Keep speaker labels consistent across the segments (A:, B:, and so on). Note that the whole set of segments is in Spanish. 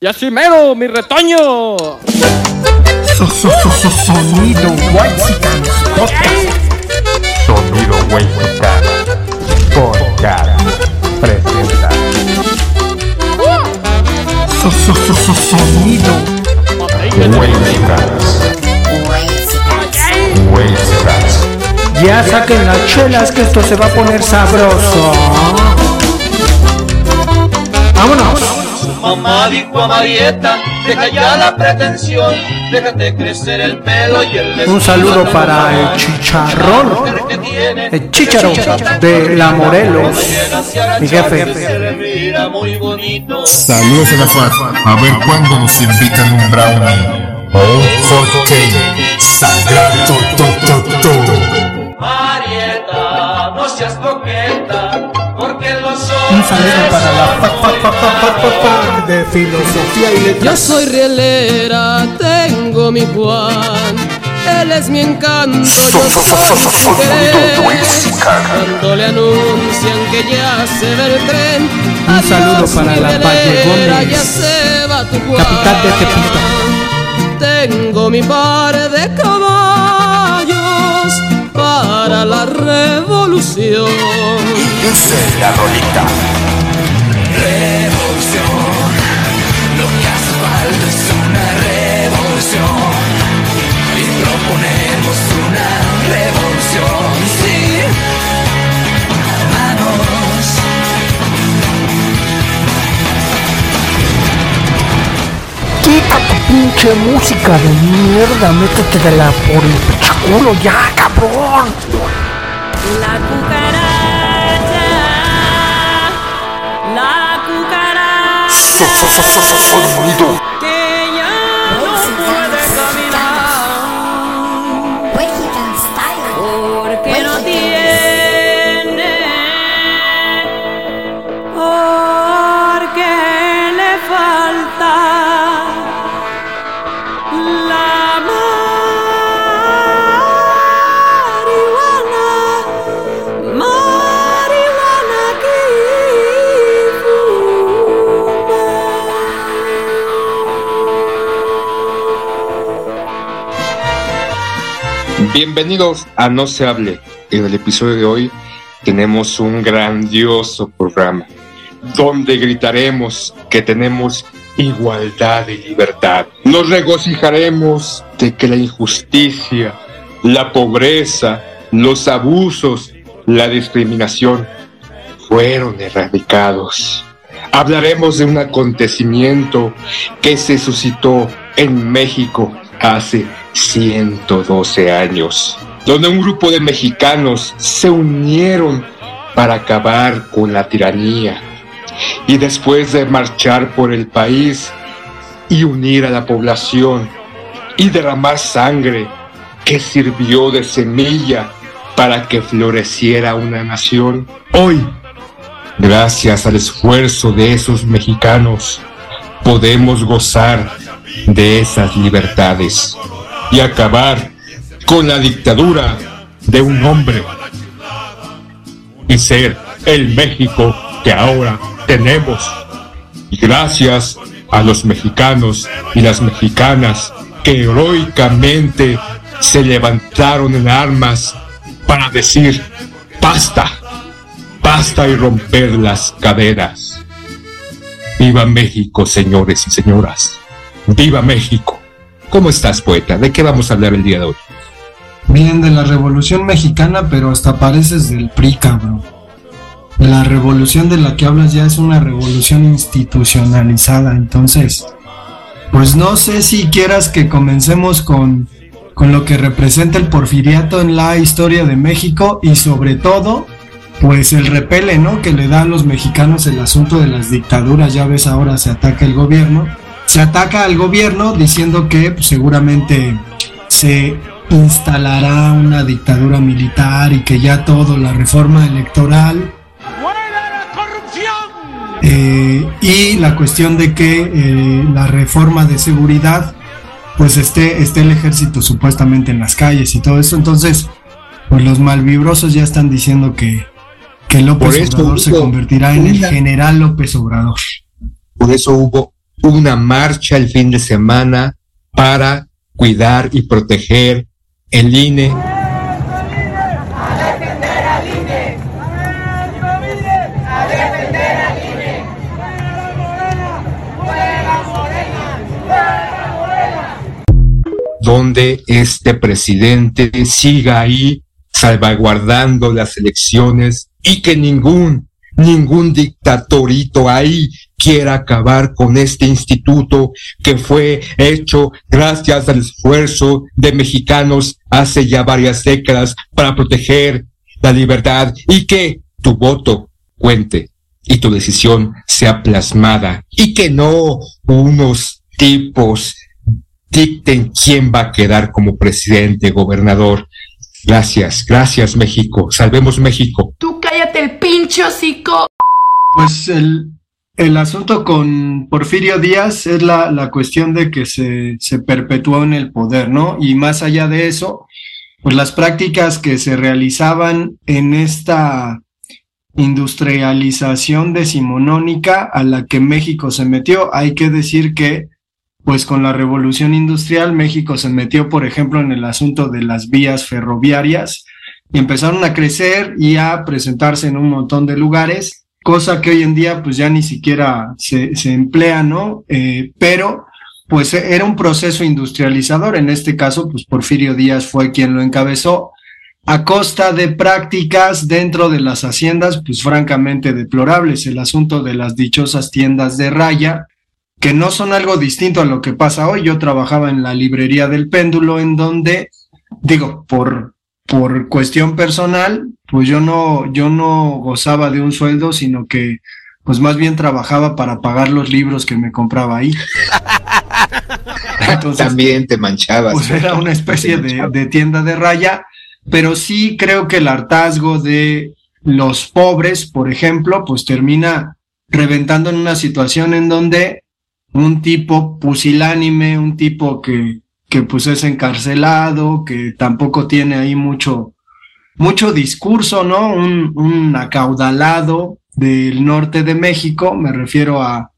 A: Y así mero, mi retoño.
B: Sonido Whitezican Podcast.
C: Sonido Whitezican Podcast presenta.
B: Sonido
C: Whitezican. Whitezican.
B: Ya saquen las chelas que esto se va a poner sabroso. Vámonos.
D: Mamá dijo a Marieta, deja ya la pretensión, déjate crecer el pelo y el
B: Un saludo para el chicharrón, el chicharo de la Morelos, mi jefe.
E: Saludos a la FAT. A ver cuándo nos invitan un brownie. O un hot cake. Sagrado to, to, to.
B: Saludo para la fa, fa, fa de filosofía y
F: Yo
B: letras.
F: soy rielera, tengo mi Juan. Él es mi encanto, yo soy. Cuando le anuncian que ya se ve el tren,
B: Un saludo para la
F: rielera,
B: Valle Gómez,
F: ya se va tu Juan.
B: capital de Tepito.
F: Tengo mi par de caballos para la revolución.
E: La rolita.
B: Quita tu pinche música de mierda, métete de la por el pinche culo ya, cabrón.
G: La cucaracha, la cucaracha
E: Sonido.
C: Bienvenidos a No se hable. En el episodio de hoy tenemos un grandioso programa donde gritaremos que tenemos igualdad y libertad. Nos regocijaremos de que la injusticia, la pobreza, los abusos, la discriminación fueron erradicados. Hablaremos de un acontecimiento que se suscitó en México hace 112 años, donde un grupo de mexicanos se unieron para acabar con la tiranía y después de marchar por el país y unir a la población y derramar sangre que sirvió de semilla para que floreciera una nación, hoy Gracias al esfuerzo de esos mexicanos, podemos gozar de esas libertades y acabar con la dictadura de un hombre y ser el México que ahora tenemos. Y gracias a los mexicanos y las mexicanas que heroicamente se levantaron en armas para decir basta basta y romper las caderas. Viva México, señores y señoras. Viva México. ¿Cómo estás, poeta? ¿De qué vamos a hablar el día de hoy?
H: Bien de la Revolución Mexicana, pero hasta pareces del PRI, cabrón. La revolución de la que hablas ya es una revolución institucionalizada, entonces, pues no sé si quieras que comencemos con, con lo que representa el porfiriato en la historia de México y sobre todo, pues el repele, ¿no? Que le da a los mexicanos el asunto de las dictaduras, ya ves ahora se ataca el gobierno, se ataca al gobierno diciendo que pues, seguramente se instalará una dictadura militar y que ya todo, la reforma electoral. Eh, y la cuestión de que eh, la reforma de seguridad, pues esté, esté el ejército supuestamente en las calles y todo eso. Entonces, pues los malvibrosos ya están diciendo que, que López
C: Por
H: Obrador se convertirá en el general López Obrador.
C: Por eso hubo una marcha el fin de semana para cuidar y proteger el INE. donde este presidente siga ahí salvaguardando las elecciones y que ningún, ningún dictatorito ahí quiera acabar con este instituto que fue hecho gracias al esfuerzo de mexicanos hace ya varias décadas para proteger la libertad y que tu voto cuente y tu decisión sea plasmada y que no unos tipos dicten quién va a quedar como presidente, gobernador. Gracias, gracias México, salvemos México.
I: Tú cállate el pinche hocico.
H: Pues el, el asunto con Porfirio Díaz es la, la cuestión de que se, se perpetuó en el poder, ¿no? Y más allá de eso, pues las prácticas que se realizaban en esta industrialización decimonónica a la que México se metió, hay que decir que pues con la revolución industrial México se metió, por ejemplo, en el asunto de las vías ferroviarias y empezaron a crecer y a presentarse en un montón de lugares, cosa que hoy en día pues ya ni siquiera se, emplea, ¿no? Eh, pero pues era un proceso industrializador, en este caso pues Porfirio Díaz fue quien lo encabezó. A costa de prácticas dentro de las haciendas pues francamente deplorables, el asunto de las dichosas tiendas de raya, que no son algo distinto a lo que pasa hoy. Yo trabajaba en la librería del péndulo en donde, digo, por, por cuestión personal, pues yo no, yo no gozaba de un sueldo, sino que pues más bien trabajaba para pagar los libros que me compraba ahí.
C: Entonces, También te manchabas.
H: Pues era una especie de, de tienda de raya, pero sí creo que el hartazgo de los pobres, por ejemplo, pues termina reventando en una situación en donde un tipo pusilánime, un tipo que, que pues es encarcelado, que tampoco tiene ahí mucho, mucho discurso, ¿no? Un, un acaudalado del norte de México, me refiero a,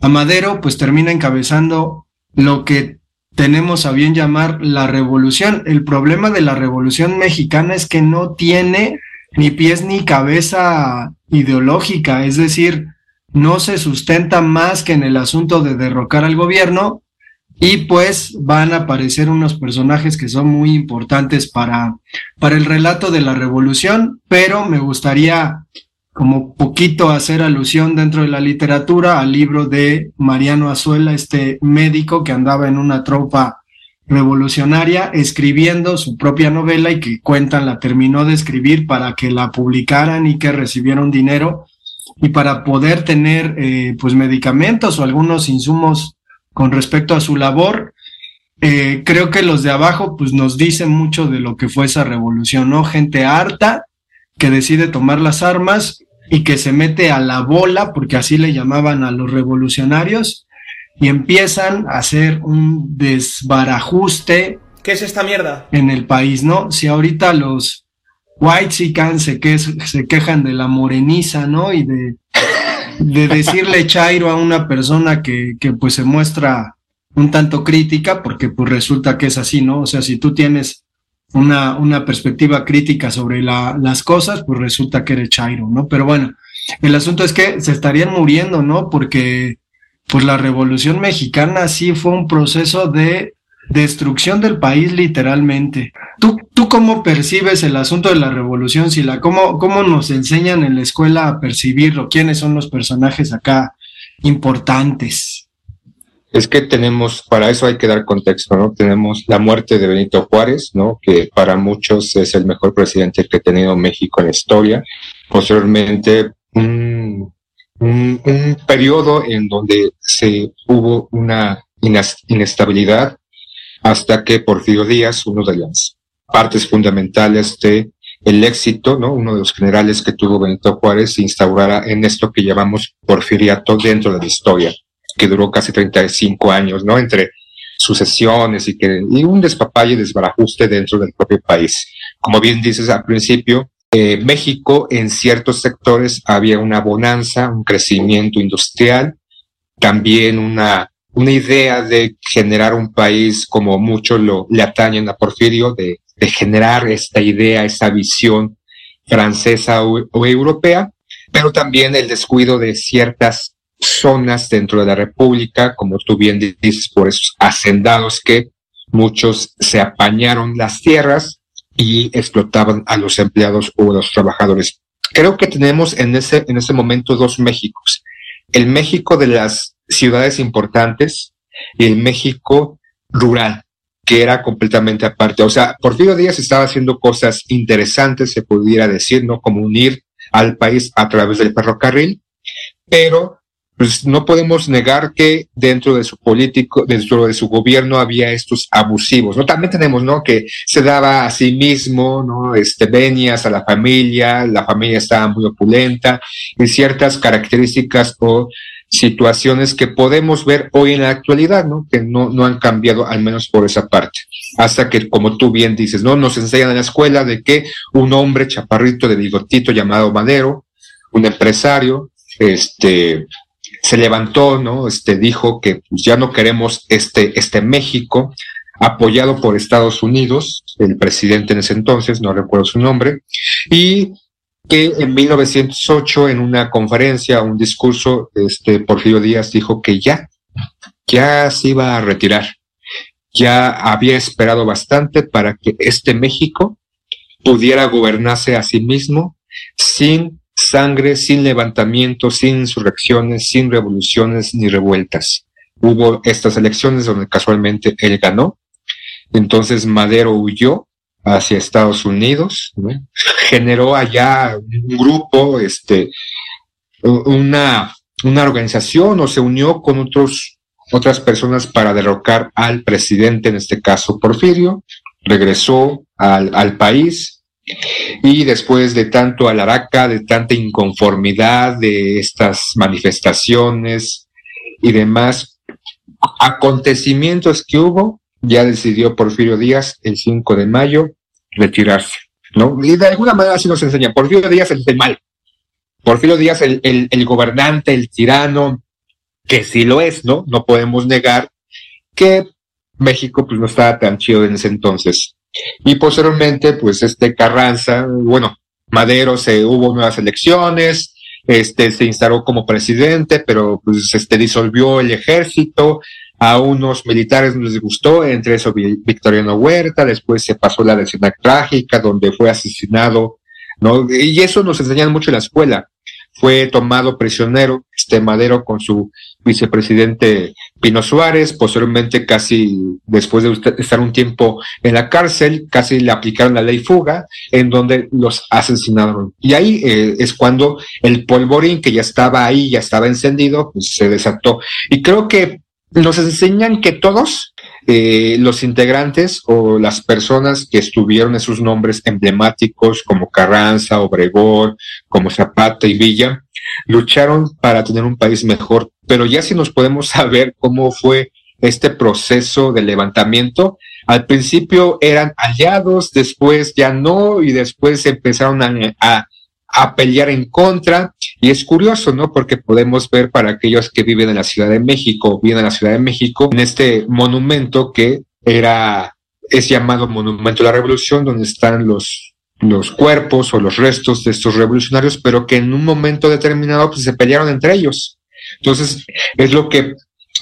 H: a Madero, pues termina encabezando lo que tenemos a bien llamar la revolución. El problema de la revolución mexicana es que no tiene ni pies ni cabeza ideológica, es decir, no se sustenta más que en el asunto de derrocar al gobierno y pues van a aparecer unos personajes que son muy importantes para, para el relato de la revolución, pero me gustaría como poquito hacer alusión dentro de la literatura al libro de Mariano Azuela, este médico que andaba en una tropa revolucionaria escribiendo su propia novela y que cuentan la terminó de escribir para que la publicaran y que recibieron dinero y para poder tener eh, pues medicamentos o algunos insumos con respecto a su labor. Eh, creo que los de abajo pues nos dicen mucho de lo que fue esa revolución, ¿no? Gente harta que decide tomar las armas y que se mete a la bola, porque así le llamaban a los revolucionarios, y empiezan a hacer un desbarajuste.
J: ¿Qué es esta mierda?
H: En el país, ¿no? Si ahorita los, White se, que, se quejan de la moreniza, ¿no? Y de, de decirle chairo a una persona que, que pues se muestra un tanto crítica, porque pues resulta que es así, ¿no? O sea, si tú tienes una, una perspectiva crítica sobre la, las cosas, pues resulta que eres chairo, ¿no? Pero bueno, el asunto es que se estarían muriendo, ¿no? Porque pues la revolución mexicana sí fue un proceso de destrucción del país literalmente. ¿Tú, ¿Tú cómo percibes el asunto de la revolución, Sila? ¿Cómo, ¿Cómo nos enseñan en la escuela a percibirlo? ¿Quiénes son los personajes acá importantes?
C: Es que tenemos, para eso hay que dar contexto, ¿no? Tenemos la muerte de Benito Juárez, ¿no? Que para muchos es el mejor presidente que ha tenido México en la historia. Posteriormente, un, un, un periodo en donde se hubo una inestabilidad hasta que Porfirio Díaz, uno de las partes fundamentales de el éxito, ¿no? Uno de los generales que tuvo Benito Juárez se instaurara en esto que llamamos porfiriato dentro de la historia, que duró casi 35 años, ¿no? Entre sucesiones y que y un despapalle y desbarajuste dentro del propio país. Como bien dices al principio, eh, México en ciertos sectores había una bonanza, un crecimiento industrial, también una, una idea de generar un país como muchos lo, le atañen a Porfirio, de, generar esta idea, esta visión francesa o, o europea, pero también el descuido de ciertas zonas dentro de la República, como tú bien dices, por esos hacendados que muchos se apañaron las tierras y explotaban a los empleados o a los trabajadores. Creo que tenemos en ese, en ese momento dos Méxicos. El México de las ciudades importantes y el México rural, que era completamente aparte. O sea, Porfirio Díaz estaba haciendo cosas interesantes, se pudiera decir, ¿no? Como unir al país a través del ferrocarril, pero pues no podemos negar que dentro de su político, dentro de su gobierno había estos abusivos, ¿no? También tenemos, ¿no? Que se daba a sí mismo, ¿no? Este, venias a la familia, la familia estaba muy opulenta, y ciertas características o situaciones que podemos ver hoy en la actualidad, ¿no? Que no, no han cambiado, al menos por esa parte. Hasta que, como tú bien dices, ¿no? Nos enseñan en la escuela de que un hombre chaparrito de bigotito llamado Madero, un empresario, este, se levantó, ¿no? Este dijo que pues, ya no queremos este, este México apoyado por Estados Unidos, el presidente en ese entonces, no recuerdo su nombre, y que en 1908 en una conferencia, un discurso, este Porfirio Díaz dijo que ya, ya se iba a retirar, ya había esperado bastante para que este México pudiera gobernarse a sí mismo sin sangre, sin levantamientos, sin insurrecciones, sin revoluciones ni revueltas. Hubo estas elecciones donde casualmente él ganó. Entonces Madero huyó hacia Estados Unidos, ¿no? generó allá un grupo, este, una, una organización o se unió con otros, otras personas para derrocar al presidente, en este caso Porfirio, regresó al, al país, y después de tanto alaraca, de tanta inconformidad, de estas manifestaciones y demás acontecimientos que hubo, ya decidió Porfirio Díaz el 5 de mayo retirarse, ¿no? Y de alguna manera así nos enseña. Porfirio Díaz el del mal. Porfirio Díaz el, el, el gobernante, el tirano, que sí lo es, ¿no? No podemos negar que México pues no estaba tan chido en ese entonces. Y posteriormente, pues este Carranza, bueno, Madero se hubo nuevas elecciones, este se instaló como presidente, pero pues este disolvió el ejército, a unos militares no les gustó, entre eso Victoriano Huerta, después se pasó la decena trágica donde fue asesinado, ¿no? Y eso nos enseñan mucho en la escuela. Fue tomado prisionero, este Madero con su vicepresidente Pino Suárez, posteriormente casi después de estar un tiempo en la cárcel, casi le aplicaron la ley fuga, en donde los asesinaron. Y ahí eh, es cuando el polvorín que ya estaba ahí, ya estaba encendido, pues se desató. Y creo que nos enseñan que todos eh, los integrantes o las personas que estuvieron en sus nombres emblemáticos como Carranza, Obregón, como Zapata y Villa, lucharon para tener un país mejor. Pero ya si nos podemos saber cómo fue este proceso de levantamiento, al principio eran aliados, después ya no, y después empezaron a, a, a, pelear en contra. Y es curioso, ¿no? Porque podemos ver para aquellos que viven en la Ciudad de México, viven en la Ciudad de México, en este monumento que era, es llamado Monumento de la Revolución, donde están los los cuerpos o los restos de estos revolucionarios, pero que en un momento determinado pues, se pelearon entre ellos. Entonces, es lo que,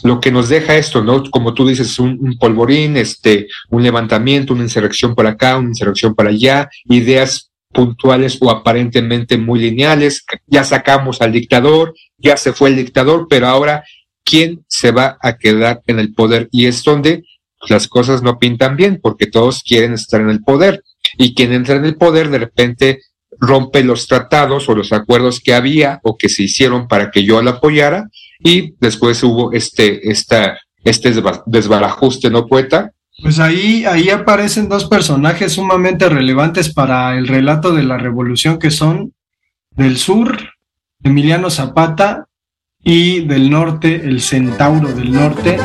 C: lo que nos deja esto, ¿no? Como tú dices, un, un polvorín, este, un levantamiento, una insurrección por acá, una insurrección por allá, ideas puntuales o aparentemente muy lineales. Ya sacamos al dictador, ya se fue el dictador, pero ahora, ¿quién se va a quedar en el poder? Y es donde las cosas no pintan bien, porque todos quieren estar en el poder y quien entra en el poder de repente rompe los tratados o los acuerdos que había o que se hicieron para que yo la apoyara y después hubo este, esta, este desbarajuste, ¿no, poeta?
H: Pues ahí, ahí aparecen dos personajes sumamente relevantes para el relato de la revolución que son del sur, Emiliano Zapata, y del norte, el centauro del norte,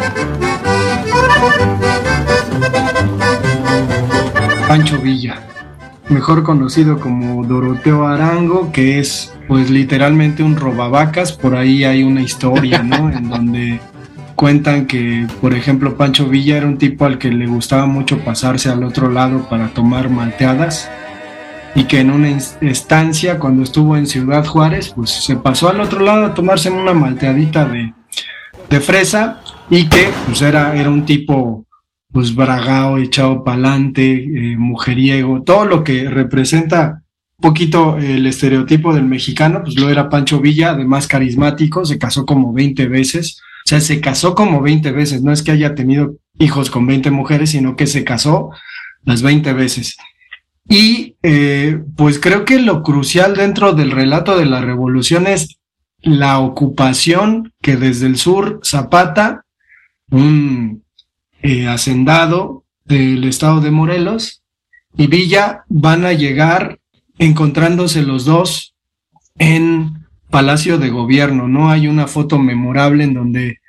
H: Pancho Villa. mejor conocido como Doroteo Arango, que es pues literalmente un robavacas, por ahí hay una historia, ¿no? en donde cuentan que, por ejemplo, Pancho Villa era un tipo al que le gustaba mucho pasarse al otro lado para tomar malteadas y que en una estancia, cuando estuvo en Ciudad Juárez, pues se pasó al otro lado a tomarse una malteadita de, de fresa y que pues era, era un tipo pues bragao, echado pa'lante, eh, mujeriego, todo lo que representa un poquito el estereotipo del mexicano, pues lo era Pancho Villa, además carismático, se casó como 20 veces, sea, se casó como 20 veces, no es que haya tenido hijos con 20 mujeres, sino que se casó las 20 veces. Y eh, pues creo que lo crucial dentro del relato de la revolución es la ocupación que desde el sur Zapata, un eh, hacendado del estado de Morelos, y Villa van a llegar encontrándose los dos en Palacio de Gobierno, ¿no? Hay una foto memorable en donde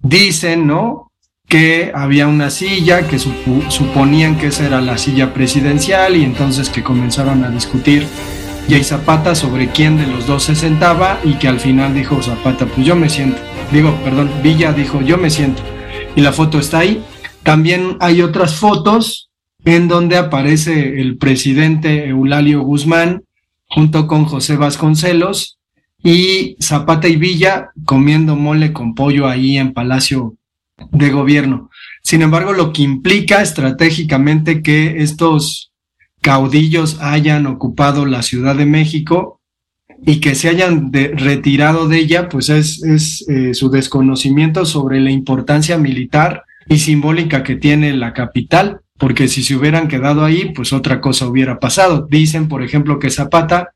H: dicen, ¿no? Que había una silla, que suponían que esa era la silla presidencial y entonces que comenzaron a discutir Jay Zapata sobre quién de los dos se sentaba y que al final dijo Zapata, pues yo me siento. Digo, perdón, Villa dijo, yo me siento. Y la foto está ahí. También hay otras fotos en donde aparece el presidente Eulalio Guzmán junto con José Vasconcelos y Zapata y Villa comiendo mole con pollo ahí en Palacio de Gobierno. Sin embargo, lo que implica estratégicamente que estos caudillos hayan ocupado la Ciudad de México y que se hayan retirado de ella, pues es, es eh, su desconocimiento sobre la importancia militar y simbólica que tiene la capital, porque si se hubieran quedado ahí, pues otra cosa hubiera pasado. Dicen, por ejemplo, que Zapata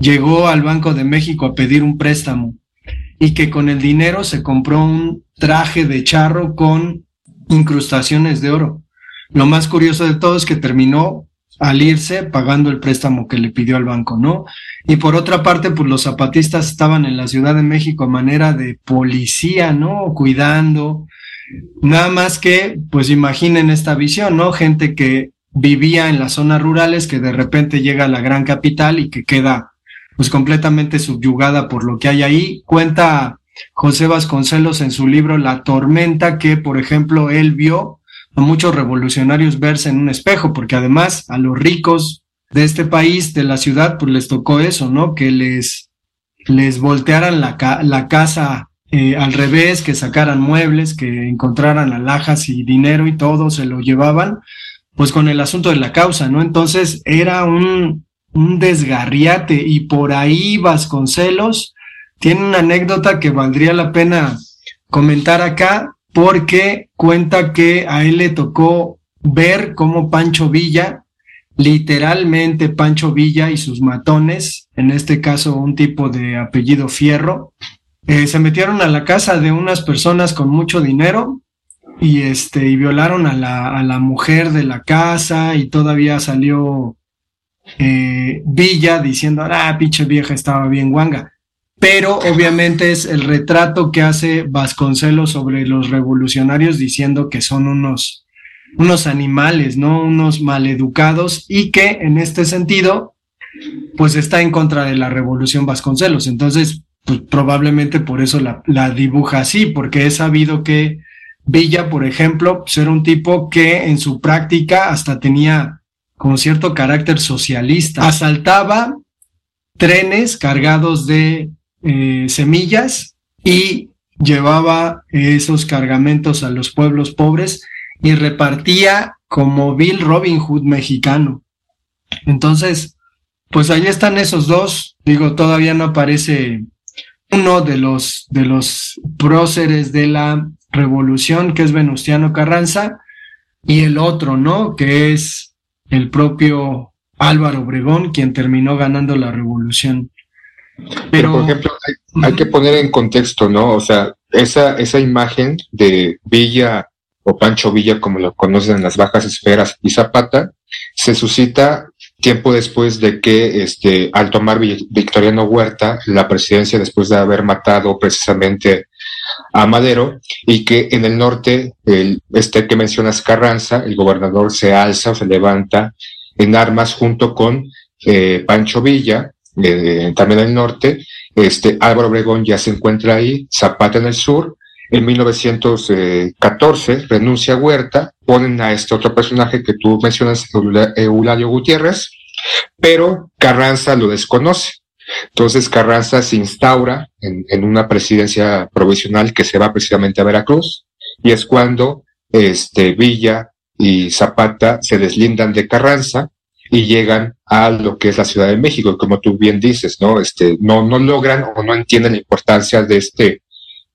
H: llegó al Banco de México a pedir un préstamo y que con el dinero se compró un traje de charro con incrustaciones de oro. Lo más curioso de todo es que terminó al irse pagando el préstamo que le pidió al banco, ¿no? Y por otra parte, pues los zapatistas estaban en la Ciudad de México a manera de policía, ¿no? Cuidando. Nada más que, pues imaginen esta visión, ¿no? Gente que vivía en las zonas rurales, que de repente llega a la gran capital y que queda pues completamente subyugada por lo que hay ahí. Cuenta José Vasconcelos en su libro La tormenta que, por ejemplo, él vio a muchos revolucionarios verse en un espejo, porque además a los ricos de este país, de la ciudad, pues les tocó eso, ¿no? Que les, les voltearan la, la casa eh, al revés, que sacaran muebles, que encontraran alhajas y dinero y todo, se lo llevaban, pues con el asunto de la causa, ¿no? Entonces era un, un desgarriate y por ahí Vasconcelos tiene una anécdota que valdría la pena comentar acá porque cuenta que a él le tocó ver cómo Pancho Villa, literalmente Pancho Villa y sus matones, en este caso un tipo de apellido Fierro, eh, se metieron a la casa de unas personas con mucho dinero y este y violaron a la, a la mujer de la casa y todavía salió eh, Villa diciendo, ah, pinche vieja estaba bien guanga. Pero obviamente es el retrato que hace Vasconcelos sobre los revolucionarios diciendo que son unos, unos animales, ¿no? Unos maleducados y que en este sentido, pues está en contra de la revolución Vasconcelos. Entonces, pues probablemente por eso la, la dibuja así, porque he sabido que Villa, por ejemplo, pues era un tipo que en su práctica hasta tenía con cierto carácter socialista. Asaltaba trenes cargados de eh, semillas y llevaba esos cargamentos a los pueblos pobres y repartía como Bill Robin Hood mexicano. Entonces, pues ahí están esos dos. Digo, todavía no aparece uno de los, de los próceres de la revolución, que es Venustiano Carranza, y el otro, ¿no? Que es el propio Álvaro Obregón, quien terminó ganando la revolución.
C: Pero, por ejemplo, hay, que poner en contexto, ¿no? O sea, esa, esa imagen de Villa o Pancho Villa, como lo conocen en las bajas esferas, y Zapata, se suscita tiempo después de que, este, al tomar Victoriano Huerta la presidencia, después de haber matado precisamente a Madero y que en el norte, el, este que mencionas Carranza, el gobernador se alza se levanta en armas junto con eh, Pancho Villa, eh, también del norte, este, Álvaro Obregón ya se encuentra ahí, Zapata en el sur, en 1914 renuncia a Huerta, ponen a este otro personaje que tú mencionas, Eulario Gutiérrez, pero Carranza lo desconoce. Entonces Carranza se instaura en, una presidencia provisional que se va precisamente a Veracruz y es cuando este, Villa y Zapata se deslindan de Carranza y llegan a lo que es la Ciudad de México, como tú bien dices, ¿no? Este, no, no logran o no entienden la importancia de este,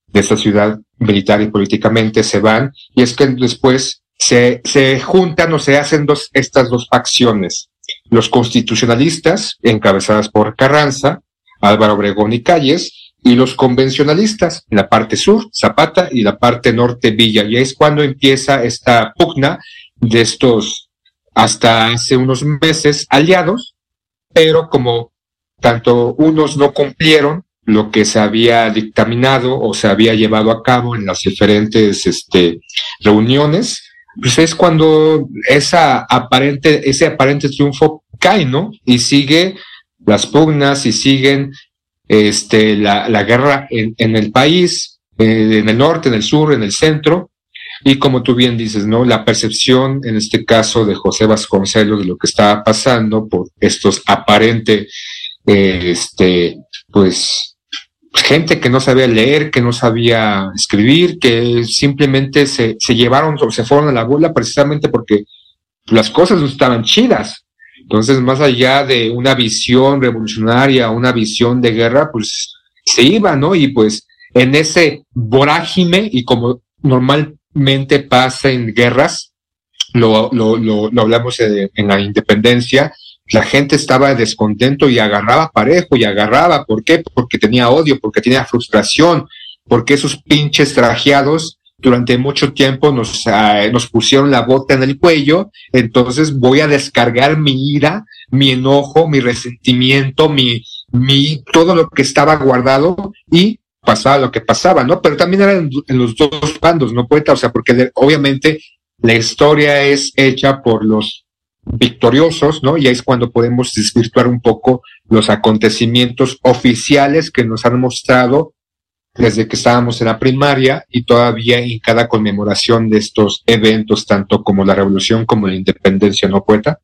C: de esta ciudad militar y políticamente se van, y es que después se, se juntan o se hacen dos, estas dos facciones, los constitucionalistas, encabezadas por Carranza, Álvaro Obregón y Calles, y los convencionalistas, en la parte sur, Zapata, y la parte norte, Villa. Y es cuando empieza esta pugna de estos, hasta hace unos meses, aliados, pero como tanto unos no cumplieron lo que se había dictaminado o se había llevado a cabo en las diferentes este, reuniones, pues es cuando esa aparente, ese aparente triunfo cae, ¿no? Y sigue las pugnas y siguen este, la, la guerra en, en, el país, eh, en el norte, en el sur, en el centro, y como tú bien dices, ¿no? La percepción, en este caso, de José Vasconcelos de lo que estaba pasando por estos aparente, eh, este, pues, gente que no sabía leer, que no sabía escribir, que simplemente se, se llevaron o se fueron a la bola precisamente porque las cosas no estaban chidas. Entonces, más allá de una visión revolucionaria, una visión de guerra, pues se iba, ¿no? Y pues en ese vorágine y como normalmente pasa en guerras, lo, lo, lo, hablamos en la independencia, la gente estaba descontento y agarraba parejo y agarraba. ¿Por qué? Porque tenía odio, porque tenía frustración, porque esos pinches trajeados durante mucho tiempo nos, uh, nos pusieron la bota en el cuello, entonces voy a descargar mi ira, mi enojo, mi resentimiento, mi, mi, todo lo que estaba guardado y pasaba lo que pasaba, ¿no? Pero también eran en los dos bandos, ¿no, poeta? O sea, porque obviamente la historia es hecha por los victoriosos, ¿no? Y ahí es cuando podemos desvirtuar un poco los acontecimientos oficiales que nos han mostrado desde que estábamos en la primaria y todavía en cada conmemoración de estos eventos, tanto como la revolución como la independencia, ¿no, poeta?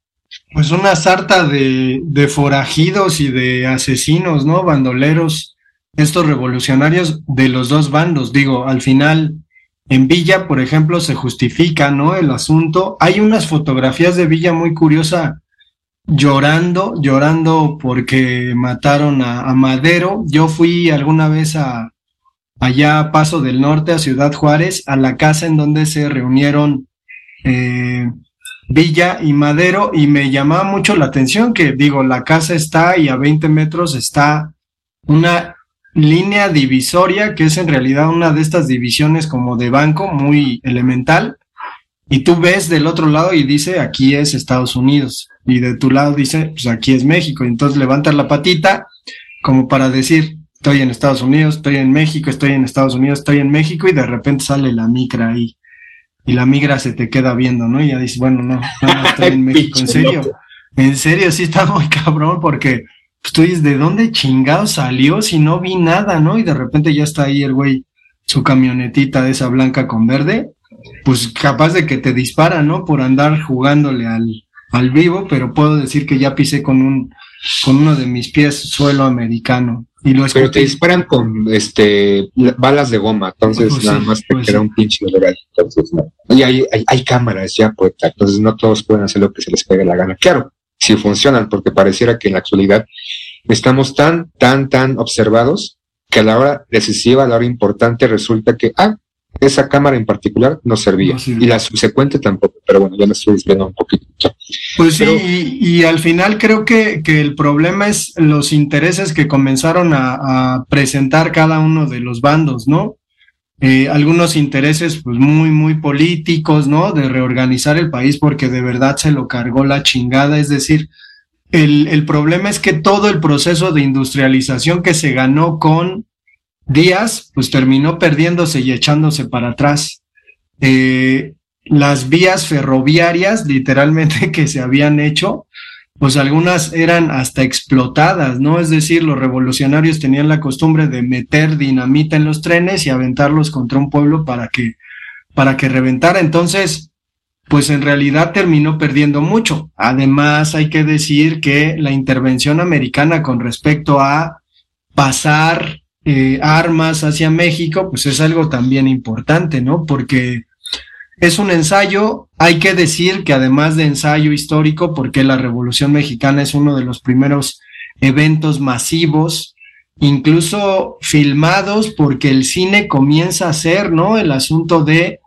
H: Pues una sarta de, de forajidos y de asesinos, ¿no? Bandoleros, estos revolucionarios de los dos bandos. Digo, al final, en Villa, por ejemplo, se justifica, ¿no? El asunto. Hay unas fotografías de Villa muy curiosa llorando, llorando porque mataron a, Madero. Yo fui alguna vez a, allá a Paso del Norte, a Ciudad Juárez, a la casa en donde se reunieron eh, Villa y Madero, y me llamaba mucho la atención que, digo, la casa está y a 20 metros está una línea divisoria, que es en realidad una de estas divisiones como de banco, muy elemental, y tú ves del otro lado y dice, aquí es Estados Unidos, y de tu lado dice, pues aquí es México, entonces levantas la patita como para decir, estoy en Estados Unidos, estoy en México, estoy en Estados Unidos, estoy en México y de repente sale la micra ahí y la migra se te queda viendo, ¿no? Y ya dices, bueno, no, no, estoy en México, en serio, en serio, sí está muy cabrón porque pues, tú dices, ¿de dónde chingado salió si no vi nada, ¿no? Y de repente ya está ahí el güey, su camionetita de esa blanca con verde, pues capaz de que te dispara, ¿no? Por andar jugándole al, al vivo, pero puedo decir que ya pisé con un, con uno de mis pies suelo americano. Y lo
C: Pero te disparan con este balas de goma, entonces pues nada sí, más te pues queda sí. un pinche legal. Entonces, no. Y hay, hay, hay, cámaras ya, poeta, entonces no todos pueden hacer lo que se les pegue la gana. Claro, si funcionan, porque pareciera que en la actualidad estamos tan, tan, tan observados que a la hora decisiva, a la hora importante, resulta que, ah, esa cámara en particular no servía no y la subsecuente tampoco, pero bueno, ya me estoy desviando un poquito.
H: Pues pero, sí, y, y, al final creo que, que, el problema es los intereses que comenzaron a, a presentar cada uno de los bandos, ¿no? Eh, algunos intereses pues muy, muy políticos, ¿no? De reorganizar el país porque de verdad se lo cargó la chingada, es decir, el, el problema es que todo el proceso de industrialización que se ganó con Díaz, pues terminó perdiéndose y echándose para atrás. Eh, las vías ferroviarias, literalmente, que se habían hecho, pues algunas eran hasta explotadas, ¿no? Es decir, los revolucionarios tenían la costumbre de meter dinamita en los trenes y aventarlos contra un pueblo para que, para que reventara. Entonces, pues en realidad terminó perdiendo mucho. Además, hay que decir que la intervención americana con respecto a pasar eh, armas hacia México, pues es algo también importante, ¿no? Porque es un ensayo, hay que decir que además de ensayo histórico, porque la Revolución Mexicana es uno de los primeros eventos masivos, incluso filmados, porque el cine comienza a ser, ¿no? El asunto de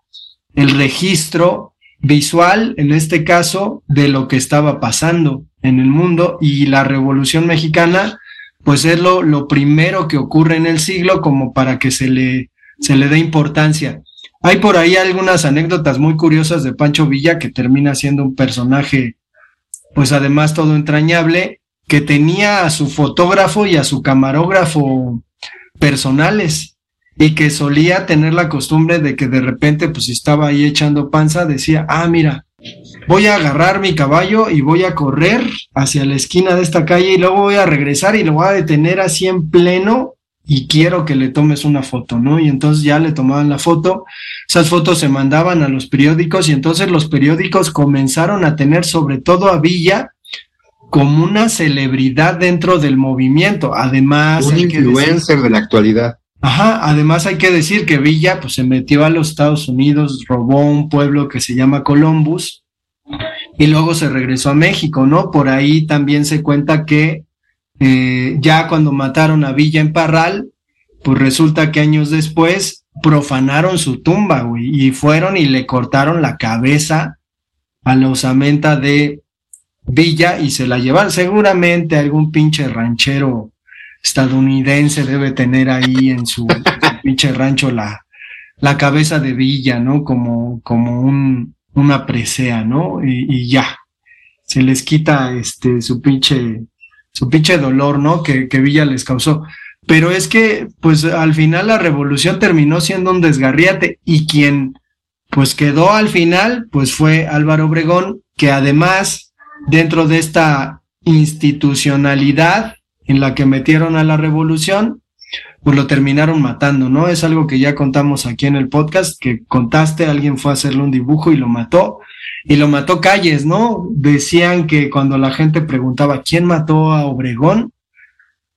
H: el registro visual, en este caso, de lo que estaba pasando en el mundo y la Revolución Mexicana, pues es lo, lo primero que ocurre en el siglo como para que se le, se le dé importancia. Hay por ahí algunas anécdotas muy curiosas de Pancho Villa, que termina siendo un personaje, pues además todo entrañable, que tenía a su fotógrafo y a su camarógrafo personales y que solía tener la costumbre de que de repente, pues estaba ahí echando panza, decía, ah, mira, voy a agarrar mi caballo y voy a correr hacia la esquina de esta calle y luego voy a regresar y lo voy a detener así en pleno y quiero que le tomes una foto, ¿no? Y entonces ya le tomaban la foto, esas fotos se mandaban a los periódicos y entonces los periódicos comenzaron a tener sobre todo a Villa como una celebridad dentro del movimiento. Además,
C: un influencer de la actualidad.
H: Ajá, además hay que decir que Villa pues se metió a los Estados Unidos, robó un pueblo que se llama Columbus y luego se regresó a México, ¿no? Por ahí también se cuenta que eh, ya cuando mataron a Villa en Parral, pues resulta que años después profanaron su tumba, güey, y fueron y le cortaron la cabeza a la osamenta de Villa y se la llevaron. Seguramente algún pinche ranchero estadounidense debe tener ahí en su, pinche rancho la, la cabeza de Villa, ¿no? Como, como un, una presea, ¿no? Y, y ya, se les quita este, su pinche su pinche dolor, ¿no? Que, que Villa les causó. Pero es que, pues al final la revolución terminó siendo un desgarriate y quien, pues quedó al final, pues fue Álvaro Obregón, que además, dentro de esta institucionalidad en la que metieron a la revolución, pues lo terminaron matando, ¿no? Es algo que ya contamos aquí en el podcast, que contaste, alguien fue a hacerle un dibujo y lo mató, y lo mató Calles, ¿no? Decían que cuando la gente preguntaba quién mató a Obregón,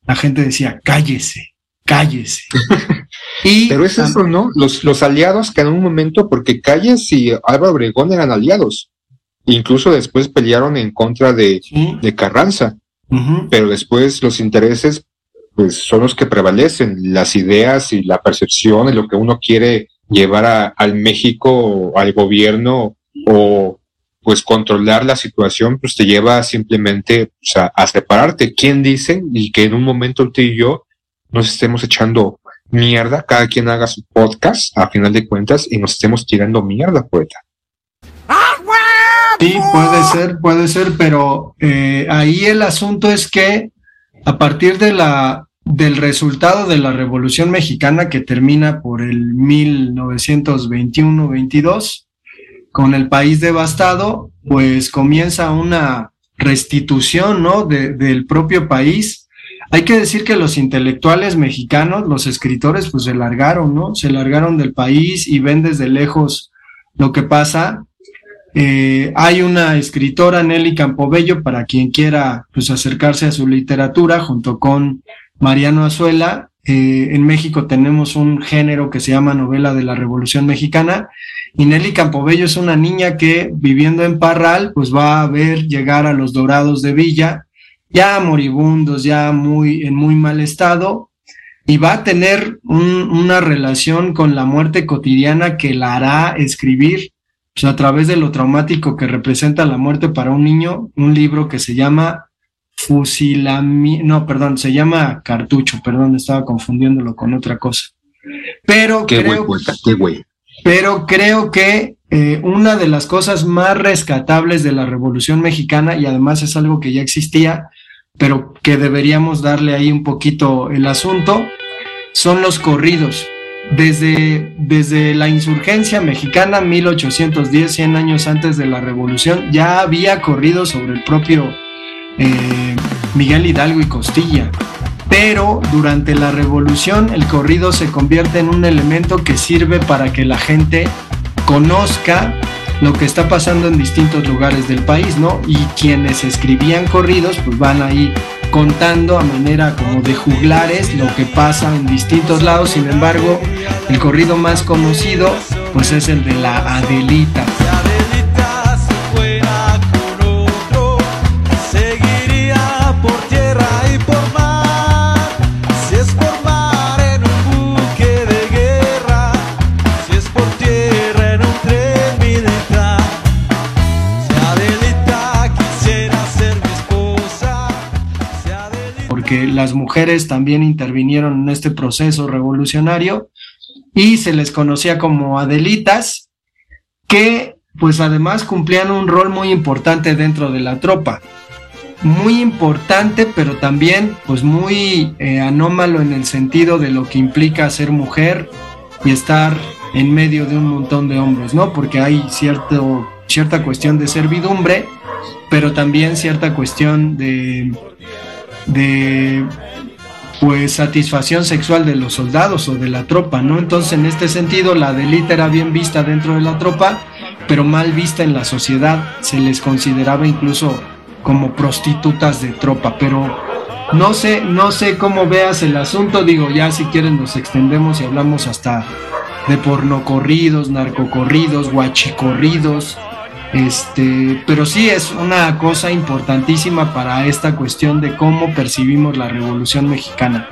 H: la gente decía, cállese, cállese.
C: y, Pero es eso, ¿no? Los, los aliados que en un momento, porque Calles y Álvaro Obregón eran aliados, incluso después pelearon en contra de, de Carranza, pero después los intereses pues son los que prevalecen, las ideas y la percepción de lo que uno quiere llevar a, al México, al gobierno o pues controlar la situación, pues te lleva simplemente a, separarte. ¿Quién dice? Y que en un momento tú y yo nos estemos echando mierda, cada quien haga su podcast a final de cuentas y nos estemos tirando mierda, poeta.
H: Sí, puede ser, puede ser, pero eh, ahí el asunto es que a partir de la del resultado de la Revolución Mexicana que termina por el 1921-22, con el país devastado, pues comienza una restitución, ¿no? del propio país. Hay que decir que los intelectuales mexicanos, los escritores, pues se largaron, ¿no? Se largaron del país y ven desde lejos lo que pasa. Eh, hay una escritora, Nelly Campobello, para quien quiera pues acercarse a su literatura, junto con Mariano Azuela. Eh, en México tenemos un género que se llama novela de la Revolución Mexicana y Nelly Campobello es una niña que viviendo en Parral, pues va a ver llegar a los dorados de Villa, ya moribundos, ya muy, en muy mal estado, y va a tener una relación con la muerte cotidiana que la hará escribir pues, a través de lo traumático que representa la muerte para un niño, un libro que se llama Fusilami, no, perdón, se llama Cartucho, perdón, estaba confundiéndolo con otra cosa. Pero
C: qué
H: creo,
C: güey, qué güey
H: pero creo que eh, una de las cosas más rescatables de la Revolución Mexicana, y además es algo que ya existía, pero que deberíamos darle ahí un poquito el asunto, son los corridos. desde, desde la insurgencia mexicana, 1810, 100 años antes de la revolución, ya había corrido sobre el propio eh, Miguel Hidalgo y Costilla. Pero durante la revolución el corrido se convierte en un elemento que sirve para que la gente conozca lo que está pasando en distintos lugares del país, ¿no? Y quienes escribían corridos, pues van ahí contando a manera como de juglares lo que pasa en distintos lados. Sin embargo, el corrido más conocido, pues es el de la Adelita. Las mujeres también intervinieron en este proceso revolucionario y se les conocía como Adelitas, que pues además cumplían un rol muy importante dentro de la tropa. Muy importante, pero también pues muy eh, anómalo en el sentido de lo que implica ser mujer y estar en medio de un montón de hombres, ¿no? Porque hay cierto, cierta cuestión de servidumbre, pero también cierta cuestión de, de pues satisfacción sexual de los soldados o de la tropa, ¿no? Entonces, en este sentido, la delita era bien vista dentro de la tropa, pero mal vista en la sociedad. Se les consideraba incluso como prostitutas de tropa, pero no sé, no sé cómo veas el asunto, digo, ya si quieren nos extendemos y hablamos hasta de pornocorridos, narcocorridos, guachicorridos, este, pero sí es una cosa importantísima para esta cuestión de cómo percibimos la Revolución Mexicana.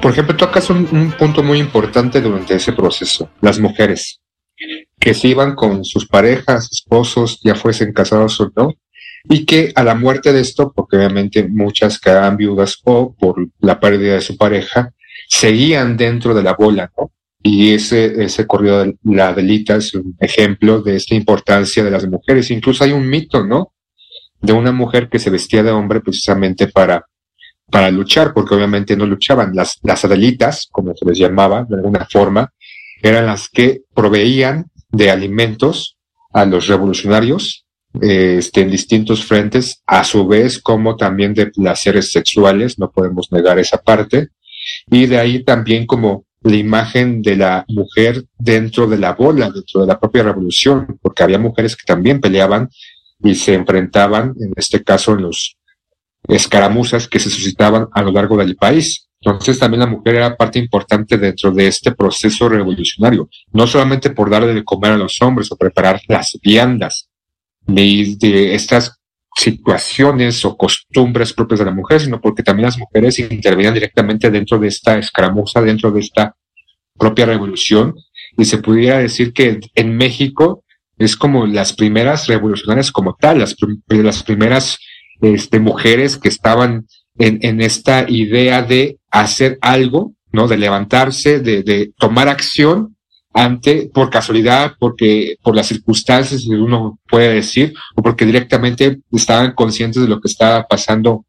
C: Por ejemplo, tocas un, un punto muy importante durante ese proceso, las mujeres, que se iban con sus parejas, esposos, ya fuesen casados o no, y que a la muerte de esto, porque obviamente muchas quedaban viudas o por la pérdida de su pareja, seguían dentro de la bola, ¿no? Y ese, ese corrido de la delita es un ejemplo de esta importancia de las mujeres. Incluso hay un mito, ¿no? De una mujer que se vestía de hombre precisamente para, para luchar, porque obviamente no luchaban. Las, las adelitas, como se les llamaba de alguna forma, eran las que proveían de alimentos a los revolucionarios eh, este, en distintos frentes, a su vez como también de placeres sexuales, no podemos negar esa parte, y de ahí también como la imagen de la mujer dentro de la bola, dentro de la propia revolución, porque había mujeres que también peleaban y se enfrentaban, en este caso, en los escaramuzas que se suscitaban a lo largo del país. Entonces también la mujer era parte importante dentro de este proceso revolucionario, no solamente por darle de comer a los hombres o preparar las viandas de, de estas situaciones o costumbres propias de la mujer, sino porque también las mujeres intervenían directamente dentro de esta escaramuza, dentro de esta propia revolución. Y se pudiera decir que en México es como las primeras revolucionarias como tal, las, prim- las primeras este, mujeres que estaban en, en esta idea de hacer algo, ¿no? De levantarse, de tomar acción ante, por casualidad, porque, por las circunstancias, si uno puede decir, o porque directamente estaban conscientes de lo que estaba pasando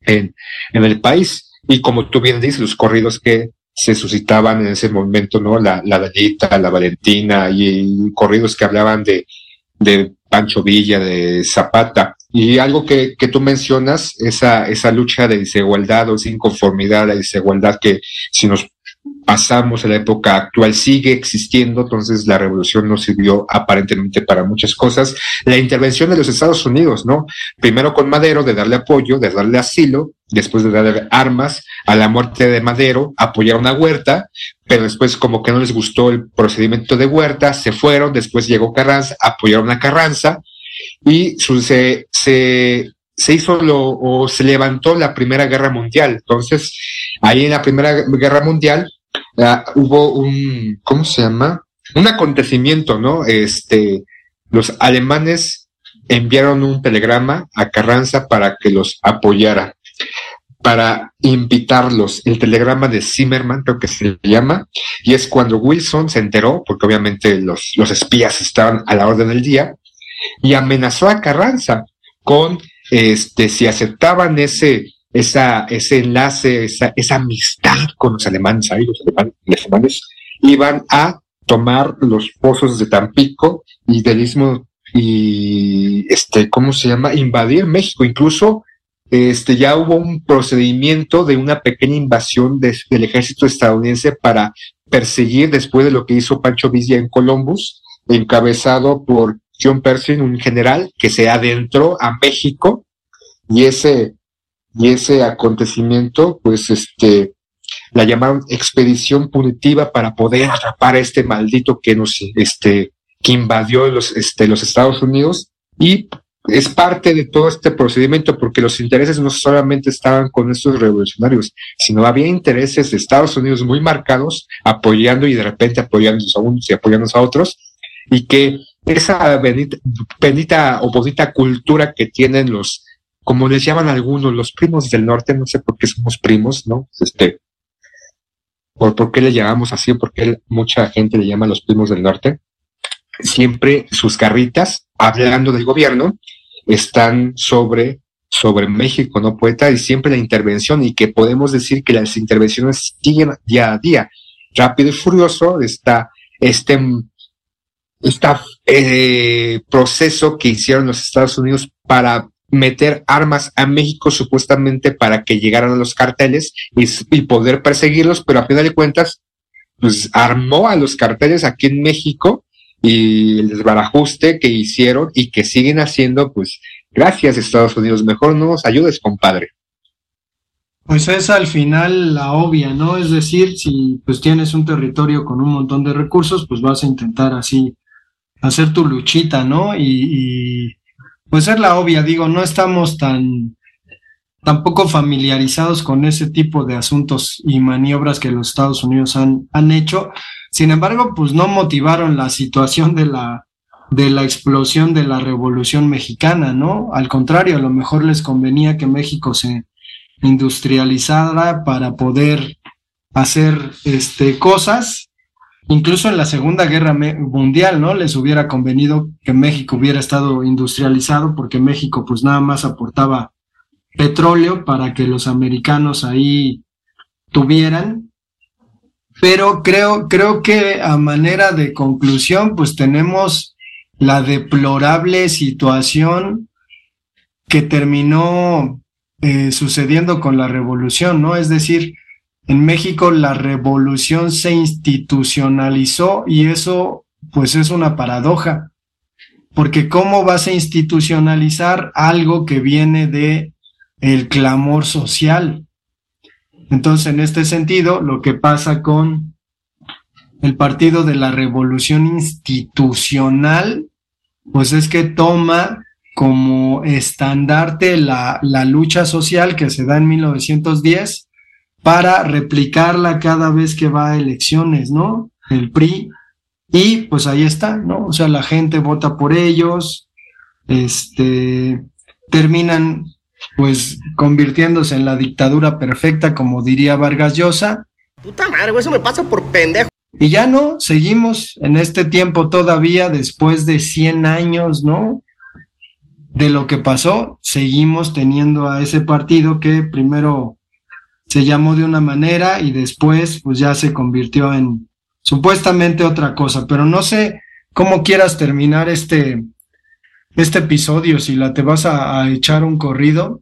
C: en, en el país. Y como tú bien dices, los corridos que se suscitaban en ese momento, ¿no? La, la Dalita, la Valentina, y, corridos que hablaban de, de Pancho Villa, de Zapata. Y algo que, que tú mencionas, esa, esa lucha de desigualdad o esa inconformidad, la desigualdad que si nos pasamos a la época actual sigue existiendo, entonces la revolución no sirvió aparentemente para muchas cosas. La intervención de los Estados Unidos, ¿no? Primero con Madero, de darle apoyo, de darle asilo, después de darle armas a la muerte de Madero, apoyaron a Huerta, pero después como que no les gustó el procedimiento de Huerta, se fueron, después llegó Carranza, apoyaron a Carranza y se, se, se hizo lo, o se levantó la Primera Guerra Mundial. Entonces, ahí en la Primera Guerra Mundial ah, hubo un, ¿cómo se llama? Un acontecimiento, ¿no? Este, los alemanes enviaron un telegrama a Carranza para que los apoyara, para invitarlos. El telegrama de Zimmerman, creo que se llama, y es cuando Wilson se enteró, porque obviamente los, los espías estaban a la orden del día, y amenazó a Carranza con este si aceptaban ese esa ese enlace esa, esa amistad con los alemanes ahí los alemanes, alemanes iban a tomar los pozos de Tampico y del istmo y este, ¿cómo se llama? Invadir México. Incluso este, ya hubo un procedimiento de una pequeña invasión de- del ejército estadounidense para perseguir después de lo que hizo Pancho Villa en Columbus, encabezado por John Pershing, un general que se adentró a México y ese, y ese acontecimiento, pues este, la llamaron expedición punitiva para poder atrapar a este maldito que nos, este, que invadió los, este, los Estados Unidos. Y es parte de todo este procedimiento porque los intereses no solamente estaban con estos revolucionarios, sino había intereses de Estados Unidos muy marcados apoyando y de repente apoyándonos a unos y apoyándonos a otros. Y que esa bendita, bendita o bonita cultura que tienen los, como les llaman algunos, los primos del norte, no sé por qué somos primos, ¿no? Este, por, por qué le llamamos así, por qué mucha gente le llama los primos del norte. Siempre sus carritas, hablando del gobierno, están sobre, sobre México, ¿no, poeta? Y siempre la intervención, y que podemos decir que las intervenciones siguen día a día. Rápido y furioso está este, este proceso que hicieron los Estados Unidos para meter armas a México supuestamente para que llegaran a los carteles y, poder perseguirlos, pero a final de cuentas, pues armó a los carteles aquí en México y el desbarajuste que hicieron y que siguen haciendo, pues gracias Estados Unidos, mejor no nos ayudes, compadre.
H: Pues es al final la obvia, ¿no? Es decir, si pues tienes un territorio con un montón de recursos, pues vas a intentar así hacer tu luchita, ¿no? Y, y pues es la obvia, digo, no estamos tan tampoco familiarizados con ese tipo de asuntos y maniobras que los Estados Unidos han, han hecho. Sin embargo, pues no motivaron la situación de la, de la explosión de la Revolución Mexicana, ¿no? Al contrario, a lo mejor les convenía que México se industrializara para poder hacer este, cosas. Incluso en la Segunda Guerra Mundial, ¿no? Les hubiera convenido que México hubiera estado industrializado porque México pues nada más aportaba petróleo para que los americanos ahí tuvieran. Pero creo, creo que a manera de conclusión, pues tenemos la deplorable situación que terminó eh, sucediendo con la revolución, ¿no? Es decir, en México la revolución se institucionalizó y eso pues es una paradoja, porque ¿cómo vas a institucionalizar algo que viene de el clamor social? Entonces, en este sentido, lo que pasa con el Partido de la Revolución Institucional, pues es que toma como estandarte la, la lucha social que se da en 1910 para replicarla cada vez que va a elecciones, ¿no? El PRI. Y pues ahí está, ¿no? O sea, la gente vota por ellos, este, terminan pues convirtiéndose en la dictadura perfecta, como diría Vargas Llosa.
K: Puta madre, eso me pasa por pendejo.
H: Y ya no, seguimos en este tiempo todavía, después de 100 años, ¿no? De lo que pasó, seguimos teniendo a ese partido que primero se llamó de una manera y después pues ya se convirtió en supuestamente otra cosa, pero no sé cómo quieras terminar este, este episodio, si la te vas a, echar un corrido.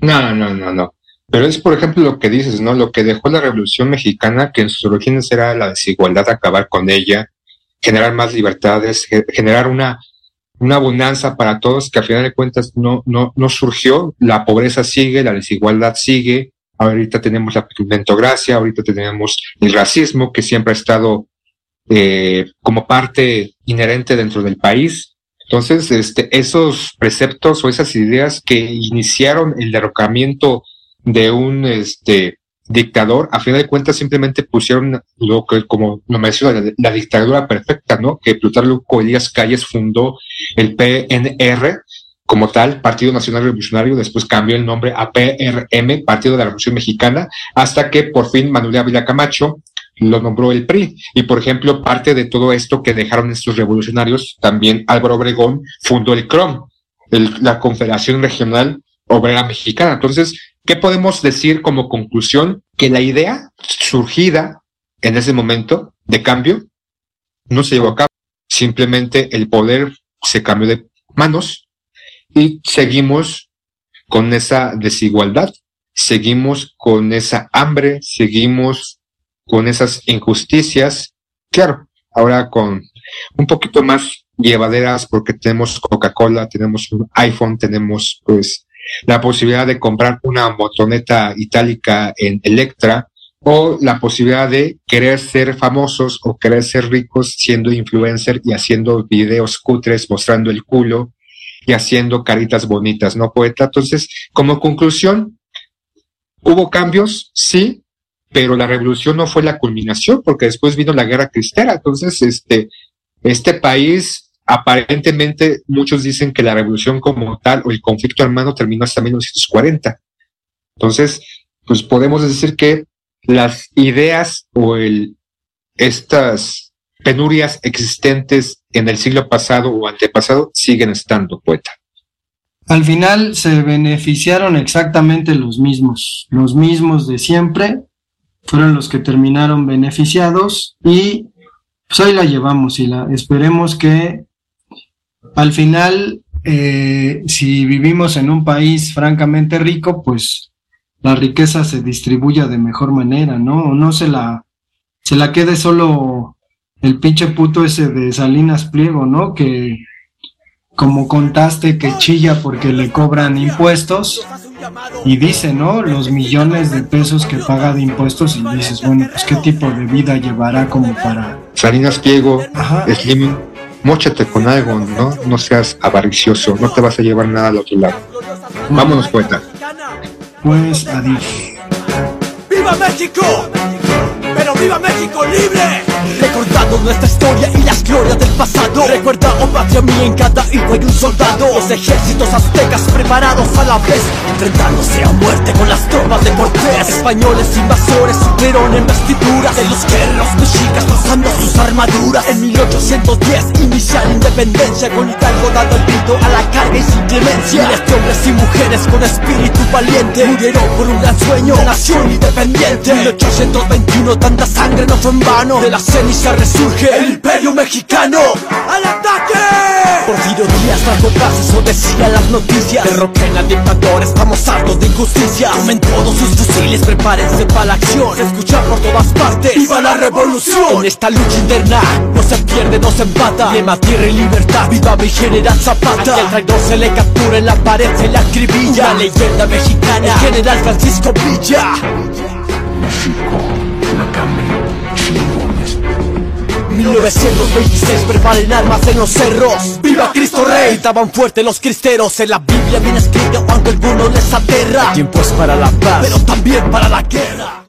C: No, no, no, no. Pero es, por ejemplo, lo que dices, ¿no? Lo que dejó la Revolución Mexicana, que en sus orígenes era la desigualdad, acabar con ella, generar más libertades, ge- generar una, una abundancia para todos, que a final de cuentas no, no, no surgió. La pobreza sigue, la desigualdad sigue. Ahorita tenemos la mentocracia, ahorita tenemos el racismo, que siempre ha estado eh, como parte inherente dentro del país. Entonces, este, esos preceptos o esas ideas que iniciaron el derrocamiento de un este, dictador, a final de cuentas simplemente pusieron lo que, como lo menciona, la, la dictadura perfecta, ¿no? Que Plutarco Elías Calles fundó el PNR como tal, Partido Nacional Revolucionario, después cambió el nombre a PRM, Partido de la Revolución Mexicana, hasta que por fin Manuel Ávila Camacho lo nombró el PRI. Y por ejemplo, parte de todo esto que dejaron estos revolucionarios, también Álvaro Obregón fundó el CROM, la Confederación Regional Obrera Mexicana. Entonces, ¿qué podemos decir como conclusión? Que la idea surgida en ese momento de cambio no se llevó a cabo. Simplemente el poder se cambió de manos y seguimos con esa desigualdad, seguimos con esa hambre, seguimos con esas injusticias. Claro, ahora con un poquito más llevaderas porque tenemos Coca-Cola, tenemos un iPhone, tenemos pues la posibilidad de comprar una motoneta itálica en Electra o la posibilidad de querer ser famosos o querer ser ricos siendo influencer y haciendo videos cutres mostrando el culo y haciendo caritas bonitas, ¿no, poeta? Entonces, como conclusión, hubo cambios, sí, pero la revolución no fue la culminación porque después vino la guerra cristera. Entonces, este, este país, aparentemente, muchos dicen que la revolución como tal o el conflicto armado terminó hasta 1940. Entonces, pues podemos decir que las ideas o el, estas penurias existentes en el siglo pasado o antepasado siguen estando, poeta.
H: Al final se beneficiaron exactamente los mismos, los mismos de siempre, fueron los que terminaron beneficiados y pues ahí la llevamos y la esperemos que al final, eh, si vivimos en un país francamente rico, pues la riqueza se distribuya de mejor manera, ¿no? No se la, se la quede solo el pinche puto ese de Salinas Pliego, ¿no? Que como contaste que chilla porque le cobran impuestos y dice, ¿no? Los millones de pesos que paga de impuestos y dices, bueno, pues qué tipo de vida llevará como para...
C: Salinas Pliego, Slim, móchate con algo, ¿no? No seas avaricioso, no te vas a llevar nada al otro lado. Vámonos, poeta.
H: Pues adiós.
J: ¡Viva México! ¡Pero viva México libre! Recordando nuestra historia y las glorias del pasado. Recuerda, oh patria mía, en cada hijo hay un soldado. Los ejércitos aztecas preparados a la vez. Enfrentándose a muerte con las tropas de Cortés. Españoles invasores suplieron en vestiduras De los guerreros mexicas usando sus armaduras. En 1810 inicia la independencia Con Hidalgo dando el grito a la carga y sin clemencia. Miles de hombres y mujeres con espíritu valiente Murieron por un gran sueño nación independiente. 1821 tanta sangre no fue en vano ceniza resurge el imperio mexicano ¡Al ataque! Porfirio Díaz trajo paz, eso decían las noticias. Derroquen al dictador, estamos hartos de injusticia. Tomen todos sus fusiles, prepárense para la acción. Se escucha por todas partes ¡Viva la revolución! En esta lucha interna no se pierde, no se empata. Lema tierra y libertad, viva mi general Zapata el traidor se le captura en la pared, se le acribilla. Una leyenda mexicana, general Francisco Villa.
E: México,
J: 1926 preparen armas en los cerros. ¡Viva Cristo Rey! Gritaban fuerte los cristeros. En la Biblia bien escrito aunque algunos les aterra. El tiempo es para la paz. Pero también para la guerra